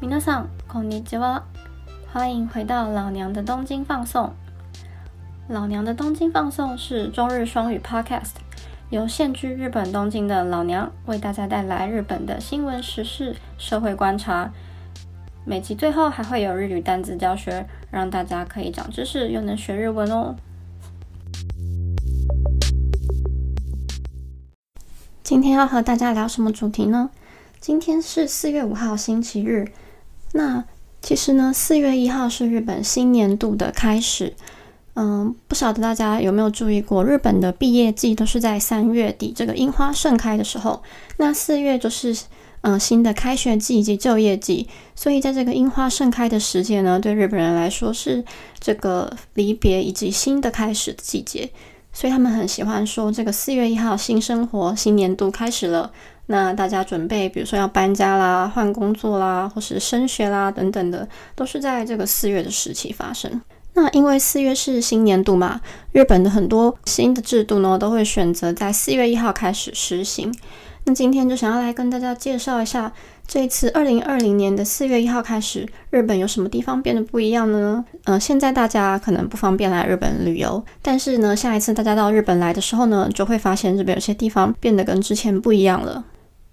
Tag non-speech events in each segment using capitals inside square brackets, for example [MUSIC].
皆さんこんにちは，欢迎回到老娘的东京放送。老娘的东京放送是中日双语 Podcast，由现居日本东京的老娘为大家带来日本的新闻时事、社会观察。每集最后还会有日语单词教学，让大家可以长知识又能学日文哦。今天要和大家聊什么主题呢？今天是四月五号星期日。 那其实呢，四月一号是日本新年度的开始。嗯，不晓得大家有没有注意过，日本的毕业季都是在三月底，这个樱花盛开的时候。那四月就是嗯新的开学季以及就业季，所以在这个樱花盛开的时节呢，对日本人来说是这个离别以及新的开始的季节。所以他们很喜欢说，这个四月一号新生活、新年度开始了。那大家准备，比如说要搬家啦、换工作啦，或是升学啦等等的，都是在这个四月的时期发生。那因为四月是新年度嘛，日本的很多新的制度呢，都会选择在四月一号开始实行。那今天就想要来跟大家介绍一下。这一次二零二零年的四月一号开始，日本有什么地方变得不一样呢？嗯，现在大家可能不方便来日本旅游，但是呢，下一次大家到日本来的时候呢，就会发现日本有些地方变得跟之前不一样了。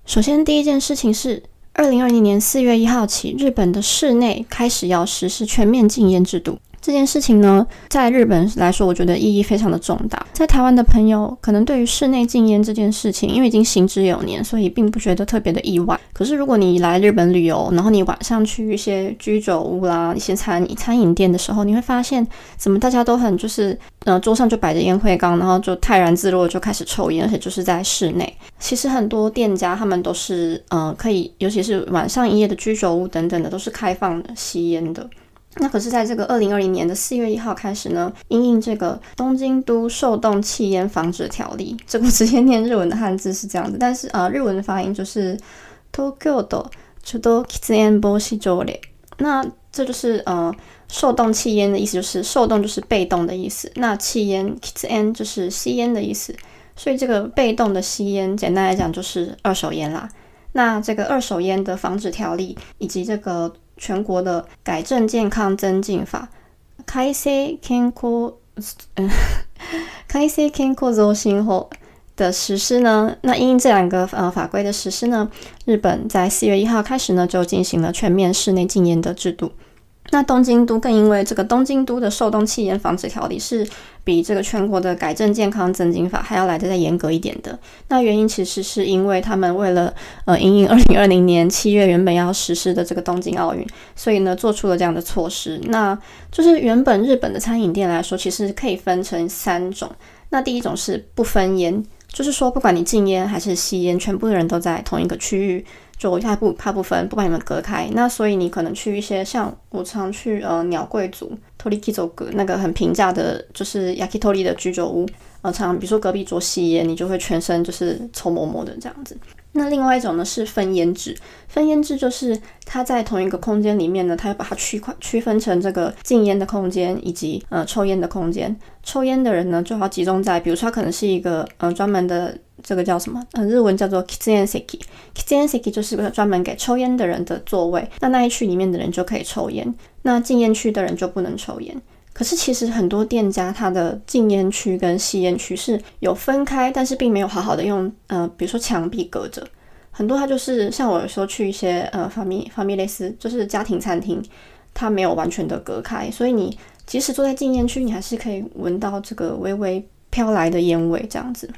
首先，第一件事情是，二零二零年四月一号起，日本的室内开始要实施全面禁烟制度。这件事情呢，在日本来说，我觉得意义非常的重大。在台湾的朋友，可能对于室内禁烟这件事情，因为已经行之有年，所以并不觉得特别的意外。可是，如果你来日本旅游，然后你晚上去一些居酒屋啦、一些餐餐饮店的时候，你会发现，怎么大家都很就是，呃，桌上就摆着烟灰缸，然后就泰然自若就开始抽烟，而且就是在室内。其实很多店家他们都是，呃，可以，尤其是晚上营业的居酒屋等等的，都是开放的吸烟的。那可是，在这个二零二零年的四月一号开始呢，因应这个东京都受冻气烟防止条例，这个直接念日文的汉字是这样子，但是呃，日文的发音就是 Tokyo do chodo kisen boshi jore。那这就是呃，受冻气烟的意思，就是受冻就是被动的意思，那气烟 kisen 就是吸烟的意思，所以这个被动的吸烟，简单来讲就是二手烟啦。那这个二手烟的防止条例以及这个。全国的改正健康增进法，改正健康，嗯，改正健康増进后的实施呢？那因这两个呃法规的实施呢，日本在四月一号开始呢，就进行了全面室内禁烟的制度。那东京都更因为这个东京都的受冻气烟防止条例是比这个全国的改正健康增进法还要来的再严格一点的。那原因其实是因为他们为了呃迎迎二零二零年七月原本要实施的这个东京奥运，所以呢做出了这样的措施。那就是原本日本的餐饮店来说，其实可以分成三种。那第一种是不分烟，就是说不管你禁烟还是吸烟，全部的人都在同一个区域。就他不怕不分，不把你们隔开。那所以你可能去一些像我常去呃鸟贵族 Torikizo 那个很平价的，就是 Yakitori 的居酒屋，呃常比如说隔壁桌吸烟，你就会全身就是臭摸摸的这样子。那另外一种呢是分烟制，分烟制就是它在同一个空间里面呢，它要把它区块区分成这个禁烟的空间以及呃抽烟的空间。抽烟的人呢就要集中在，比如说他可能是一个呃专门的。这个叫什么？嗯，日文叫做 kitchen seki。kitchen seki 就是专门给抽烟的人的座位。那那一区里面的人就可以抽烟，那禁烟区的人就不能抽烟。可是其实很多店家它的禁烟区跟吸烟区是有分开，但是并没有好好的用，呃，比如说墙壁隔着。很多它就是像我有时候去一些呃法米法米类似就是家庭餐厅，它没有完全的隔开，所以你即使坐在禁烟区，你还是可以闻到这个微微飘来的烟味这样子。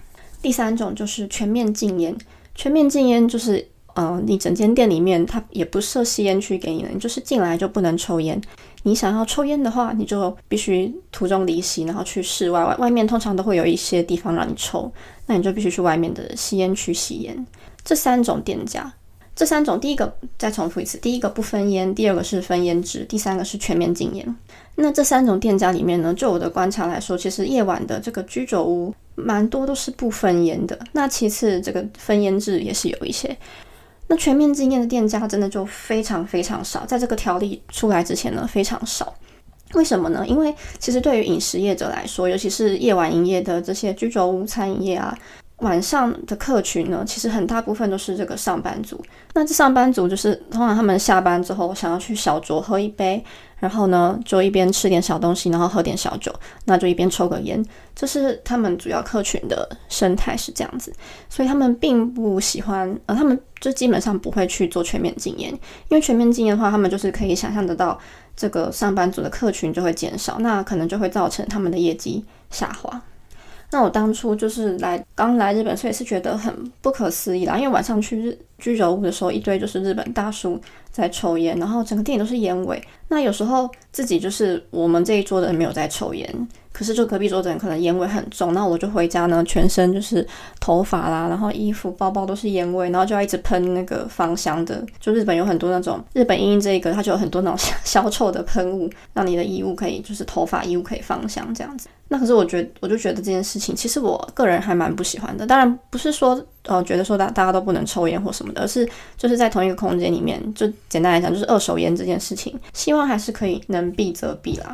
第三种就是全面禁烟，全面禁烟就是，呃，你整间店里面它也不设吸烟区给你了，你就是进来就不能抽烟。你想要抽烟的话，你就必须途中离席，然后去室外外外面通常都会有一些地方让你抽，那你就必须去外面的吸烟区吸烟。这三种店家。这三种，第一个再重复一次，第一个不分烟，第二个是分烟制，第三个是全面禁烟。那这三种店家里面呢，就我的观察来说，其实夜晚的这个居酒屋蛮多都是不分烟的。那其次，这个分烟制也是有一些。那全面禁烟的店家真的就非常非常少，在这个条例出来之前呢，非常少。为什么呢？因为其实对于饮食业者来说，尤其是夜晚营业的这些居酒屋餐饮业啊。晚上的客群呢，其实很大部分都是这个上班族。那这上班族就是通常他们下班之后想要去小酌喝一杯，然后呢就一边吃点小东西，然后喝点小酒，那就一边抽个烟，这是他们主要客群的生态是这样子。所以他们并不喜欢，呃，他们就基本上不会去做全面禁烟，因为全面禁烟的话，他们就是可以想象得到这个上班族的客群就会减少，那可能就会造成他们的业绩下滑。那我当初就是来刚来日本，所以是觉得很不可思议啦。因为晚上去日居酒屋的时候，一堆就是日本大叔在抽烟，然后整个店里都是烟味。那有时候自己就是我们这一桌的人没有在抽烟。可是，就隔壁桌的人可能烟味很重，那我就回家呢，全身就是头发啦，然后衣服、包包都是烟味，然后就要一直喷那个芳香的。就日本有很多那种日本英英这个，它就有很多那种 [LAUGHS] 消臭的喷雾，让你的衣物可以就是头发、衣物可以芳香这样子。那可是我觉，我就觉得这件事情，其实我个人还蛮不喜欢的。当然不是说哦觉得说大大家都不能抽烟或什么的，而是就是在同一个空间里面，就简单来讲，就是二手烟这件事情，希望还是可以能避则避啦。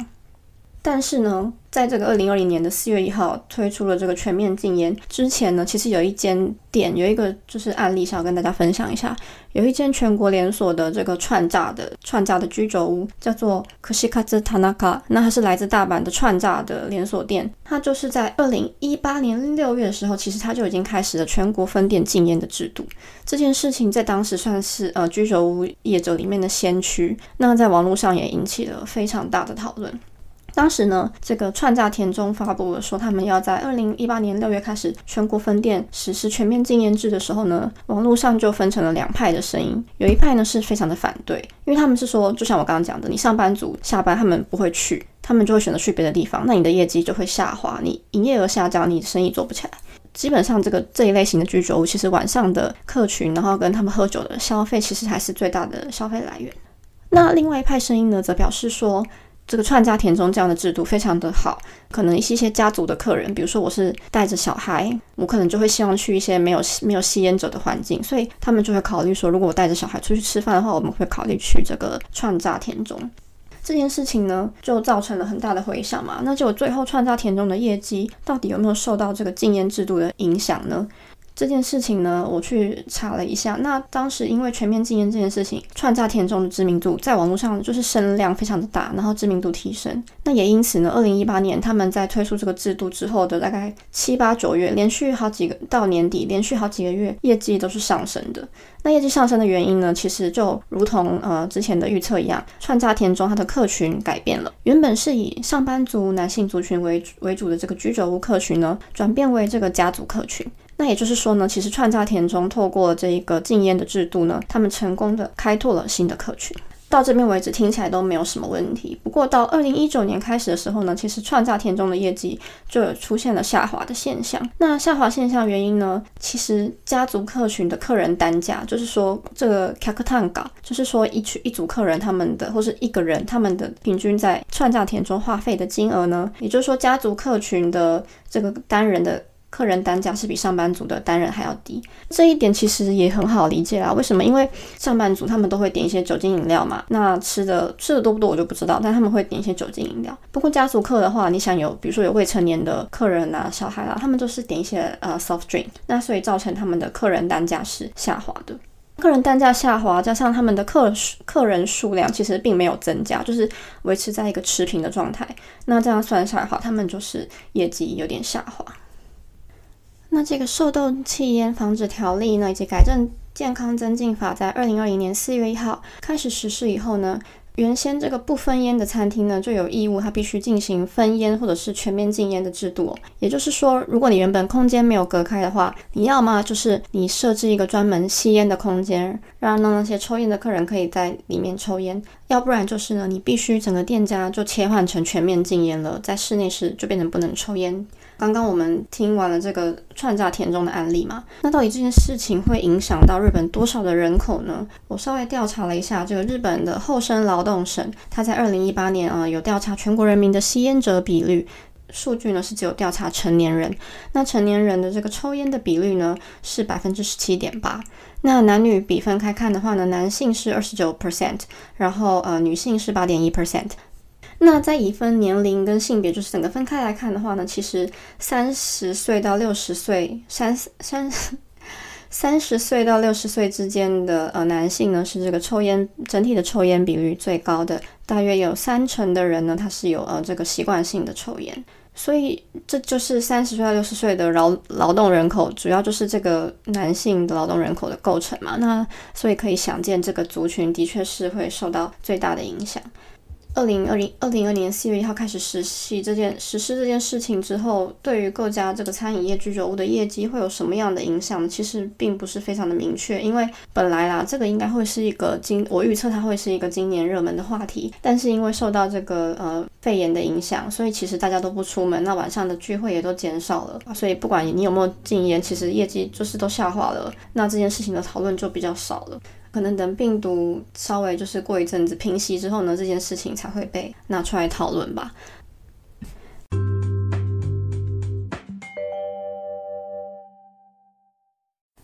但是呢，在这个二零二零年的四月一号推出了这个全面禁烟之前呢，其实有一间店有一个就是案例，想要跟大家分享一下。有一间全国连锁的这个串炸的串炸的居酒屋，叫做 Kushikatsu Tanaka，那它是来自大阪的串炸的连锁店。它就是在二零一八年六月的时候，其实它就已经开始了全国分店禁烟的制度。这件事情在当时算是呃居酒屋业者里面的先驱，那在网络上也引起了非常大的讨论。当时呢，这个串炸田中发布了说，他们要在二零一八年六月开始全国分店实施全面禁烟制的时候呢，网络上就分成了两派的声音。有一派呢是非常的反对，因为他们是说，就像我刚刚讲的，你上班族下班他们不会去，他们就会选择去别的地方，那你的业绩就会下滑，你营业额下降，你生意做不起来。基本上这个这一类型的居酒屋，其实晚上的客群，然后跟他们喝酒的消费，其实还是最大的消费来源。那另外一派声音呢，则表示说。这个串家田中这样的制度非常的好，可能一些些家族的客人，比如说我是带着小孩，我可能就会希望去一些没有没有吸烟者的环境，所以他们就会考虑说，如果我带着小孩出去吃饭的话，我们会考虑去这个串家田中。这件事情呢，就造成了很大的回响嘛。那就最后串家田中的业绩到底有没有受到这个禁烟制度的影响呢？这件事情呢，我去查了一下。那当时因为全面禁烟这件事情，串炸田中的知名度在网络上就是声量非常的大，然后知名度提升。那也因此呢，二零一八年他们在推出这个制度之后的大概七八九月，连续好几个到年底，连续好几个月业绩都是上升的。那业绩上升的原因呢，其实就如同呃之前的预测一样，串炸田中它的客群改变了，原本是以上班族男性族群为为主的这个居酒屋客群呢，转变为这个家族客群。那也就是说呢，其实串炸田中透过这一个禁烟的制度呢，他们成功的开拓了新的客群。到这边为止听起来都没有什么问题。不过到二零一九年开始的时候呢，其实串炸田中的业绩就有出现了下滑的现象。那下滑现象原因呢，其实家族客群的客人单价，就是说这个 k a k t a n g 就是说一群一组客人他们的或是一个人他们的平均在串炸田中花费的金额呢，也就是说家族客群的这个单人的。客人单价是比上班族的单人还要低，这一点其实也很好理解啦。为什么？因为上班族他们都会点一些酒精饮料嘛，那吃的吃的多不多我就不知道，但他们会点一些酒精饮料。不过家族客的话，你想有，比如说有未成年的客人啊、小孩啊，他们都是点一些呃 soft drink，那所以造成他们的客人单价是下滑的。客人单价下滑，加上他们的客客人数量其实并没有增加，就是维持在一个持平的状态。那这样算下来的话，他们就是业绩有点下滑。那这个受冻气烟防止条例呢，以及改正健康增进法，在二零二零年四月一号开始实施以后呢，原先这个不分烟的餐厅呢，就有义务，它必须进行分烟或者是全面禁烟的制度。也就是说，如果你原本空间没有隔开的话，你要么就是你设置一个专门吸烟的空间，让那些抽烟的客人可以在里面抽烟；要不然就是呢，你必须整个店家就切换成全面禁烟了，在室内时就变成不能抽烟。刚刚我们听完了这个串炸田中的案例嘛，那到底这件事情会影响到日本多少的人口呢？我稍微调查了一下，这个日本的厚生劳动省，它在二零一八年啊有调查全国人民的吸烟者比率，数据呢是只有调查成年人，那成年人的这个抽烟的比率呢是百分之十七点八，那男女比分开看的话呢，男性是二十九 percent，然后呃女性是八点一 percent。那再以分年龄跟性别，就是整个分开来看的话呢，其实三十岁到六十岁，三三三十岁到六十岁之间的呃男性呢，是这个抽烟整体的抽烟比率最高的，大约有三成的人呢，他是有呃这个习惯性的抽烟。所以这就是三十岁到六十岁的劳劳动人口，主要就是这个男性的劳动人口的构成嘛。那所以可以想见，这个族群的确是会受到最大的影响。二零二零二零二年四月一号开始实习这件实施这件事情之后，对于各家这个餐饮业居酒屋的业绩会有什么样的影响？其实并不是非常的明确，因为本来啦，这个应该会是一个今我预测它会是一个今年热门的话题，但是因为受到这个呃肺炎的影响，所以其实大家都不出门，那晚上的聚会也都减少了，所以不管你有没有禁烟，其实业绩就是都下滑了，那这件事情的讨论就比较少了。可能等病毒稍微就是过一阵子平息之后呢，这件事情才会被拿出来讨论吧。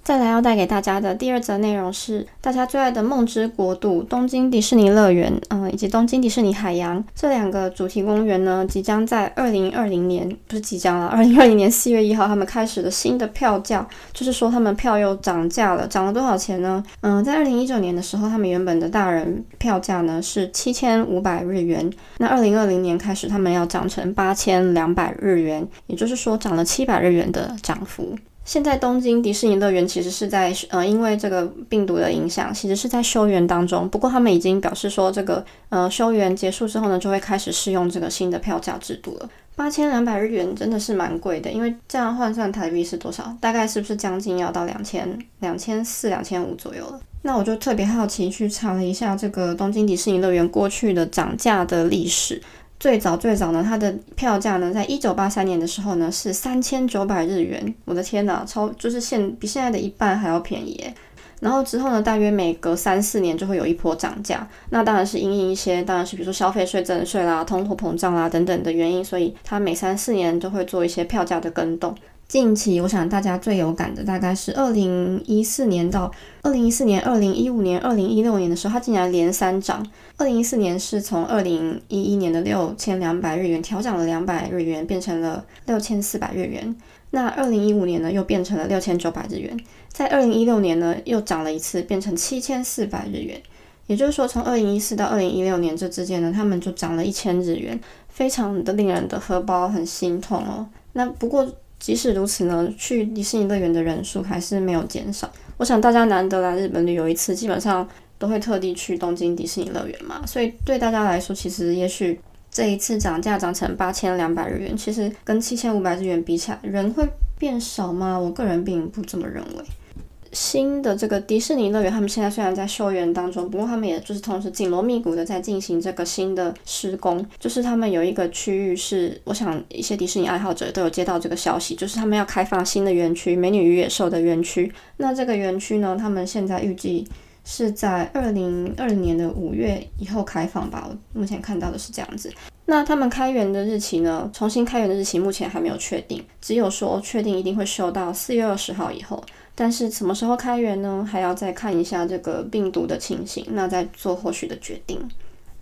再来要带给大家的第二则内容是大家最爱的梦之国度——东京迪士尼乐园，嗯，以及东京迪士尼海洋这两个主题公园呢，即将在二零二零年不是即将了，二零二零年四月一号他们开始的新的票价，就是说他们票又涨价了，涨了多少钱呢？嗯，在二零一九年的时候，他们原本的大人票价呢是七千五百日元，那二零二零年开始，他们要涨成八千两百日元，也就是说涨了七百日元的涨幅。现在东京迪士尼乐园其实是在呃，因为这个病毒的影响，其实是在休园当中。不过他们已经表示说，这个呃休园结束之后呢，就会开始试用这个新的票价制度了。八千两百日元真的是蛮贵的，因为这样换算台币是多少？大概是不是将近要到两千两千四、两千五左右了？那我就特别好奇去查了一下这个东京迪士尼乐园过去的涨价的历史。最早最早呢，它的票价呢，在一九八三年的时候呢，是三千九百日元。我的天哪，超就是现比现在的一半还要便宜。然后之后呢，大约每隔三四年就会有一波涨价。那当然是因应一些，当然是比如说消费税增税啦、通货膨胀啦等等的原因，所以它每三四年都会做一些票价的更动。近期我想大家最有感的大概是二零一四年到二零一四年、二零一五年、二零一六年的时候，它竟然连三涨。二零一四年是从二零一一年的六千两百日元调涨了两百日元，变成了六千四百日元。那二零一五年呢，又变成了六千九百日元。在二零一六年呢，又涨了一次，变成七千四百日元。也就是说，从二零一四到二零一六年这之间呢，他们就涨了一千日元，非常的令人的荷包很心痛哦。那不过。即使如此呢，去迪士尼乐园的人数还是没有减少。我想大家难得来日本旅游一次，基本上都会特地去东京迪士尼乐园嘛。所以对大家来说，其实也许这一次涨价涨成八千两百日元，其实跟七千五百日元比起来，人会变少吗？我个人并不这么认为。新的这个迪士尼乐园，他们现在虽然在修园当中，不过他们也就是同时紧锣密鼓的在进行这个新的施工。就是他们有一个区域是，我想一些迪士尼爱好者都有接到这个消息，就是他们要开放新的园区——美女与野兽的园区。那这个园区呢，他们现在预计是在二零二零年的五月以后开放吧。我目前看到的是这样子。那他们开园的日期呢？重新开园的日期目前还没有确定，只有说确定一定会修到四月二十号以后。但是什么时候开园呢？还要再看一下这个病毒的情形，那再做后续的决定。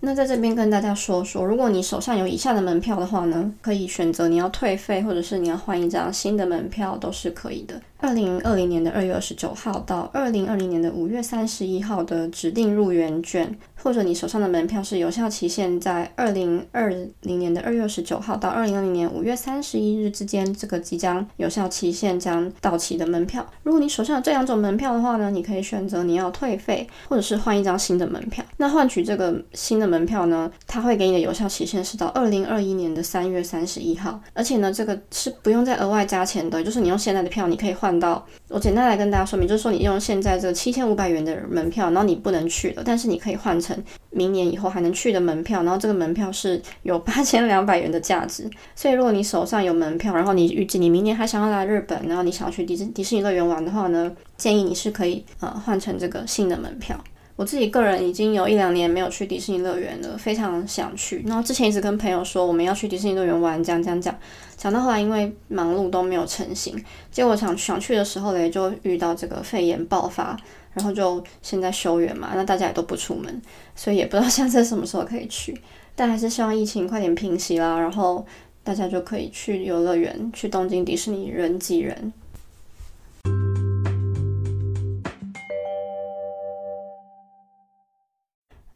那在这边跟大家说说，如果你手上有以下的门票的话呢，可以选择你要退费，或者是你要换一张新的门票，都是可以的。二零二零年的二月二十九号到二零二零年的五月三十一号的指定入园券。或者你手上的门票是有效期限在二零二零年的二月二十九号到二零二零年五月三十一日之间，这个即将有效期限将到期的门票。如果你手上有这两种门票的话呢，你可以选择你要退费，或者是换一张新的门票。那换取这个新的门票呢，它会给你的有效期限是到二零二一年的三月三十一号，而且呢，这个是不用再额外加钱的，就是你用现在的票，你可以换到。我简单来跟大家说明，就是说你用现在这七千五百元的门票，然后你不能去了，但是你可以换成。明年以后还能去的门票，然后这个门票是有八千两百元的价值。所以如果你手上有门票，然后你预计你明年还想要来日本，然后你想要去迪士迪士尼乐园玩的话呢，建议你是可以呃换成这个新的门票。我自己个人已经有一两年没有去迪士尼乐园了，非常想去。然后之前一直跟朋友说我们要去迪士尼乐园玩，讲讲讲，讲到后来因为忙碌都没有成型。结果想想去的时候嘞，就遇到这个肺炎爆发。然后就现在休园嘛，那大家也都不出门，所以也不知道 [LAUGHS] 下次什么时候可以去。但还是希望疫情快点平息啦，然后大家就可以去游乐园，去东京迪士尼人挤人。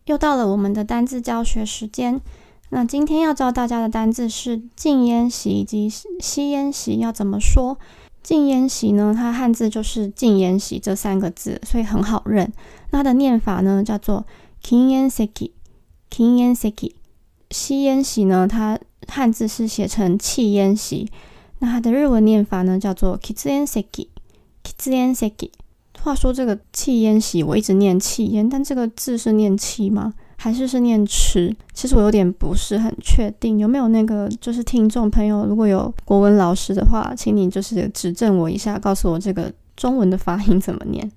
又到了我们的单字教学时间。那今天要教大家的单字是禁烟席以及吸烟席要怎么说？禁烟席呢，它汉字就是禁烟席这三个字，所以很好认。那它的念法呢叫做 kin yen seki，kin yen seki。吸烟席呢，它汉字是写成气烟席。那它的日文念法呢叫做 kitsuyen seki，kitsuyen seki。话说这个气烟席，我一直念气烟，但这个字是念气吗？还是是念吃？其实我有点不是很确定。有没有那个就是听众朋友，如果有国文老师的话，请你就是指正我一下，告诉我这个中文的发音怎么念。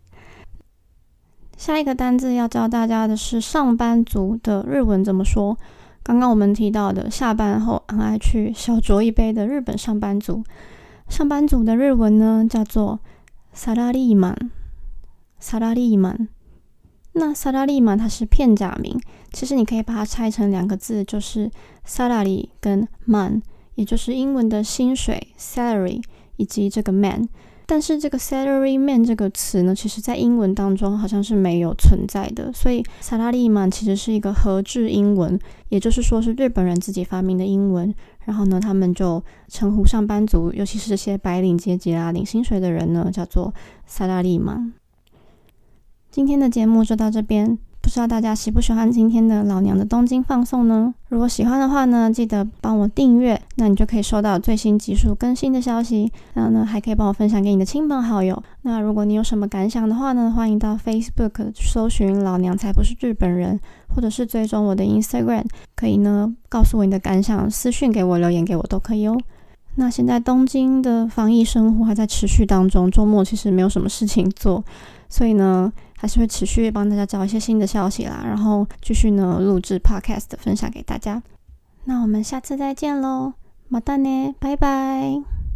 下一个单字要教大家的是上班族的日文怎么说。刚刚我们提到的下班后很爱去小酌一杯的日本上班族，上班族的日文呢叫做萨拉利曼。萨拉利曼，那萨拉利曼它是片假名，其实你可以把它拆成两个字，就是萨拉利跟 man，也就是英文的薪水 salary 以及这个 man。但是这个 salary man 这个词呢，其实在英文当中好像是没有存在的，所以萨拉利曼其实是一个合制英文，也就是说是日本人自己发明的英文。然后呢，他们就称呼上班族，尤其是这些白领阶级啊，领薪水的人呢，叫做萨拉利曼。今天的节目就到这边，不知道大家喜不喜欢今天的老娘的东京放送呢？如果喜欢的话呢，记得帮我订阅，那你就可以收到最新集数更新的消息。然后呢，还可以帮我分享给你的亲朋好友。那如果你有什么感想的话呢，欢迎到 Facebook 搜寻“老娘才不是日本人”，或者是追踪我的 Instagram，可以呢告诉我你的感想，私讯给我，留言给我都可以哦。那现在东京的防疫生活还在持续当中，周末其实没有什么事情做，所以呢。还是会持续帮大家找一些新的消息啦，然后继续呢录制 podcast 分享给大家。那我们下次再见喽，马达呢，拜拜。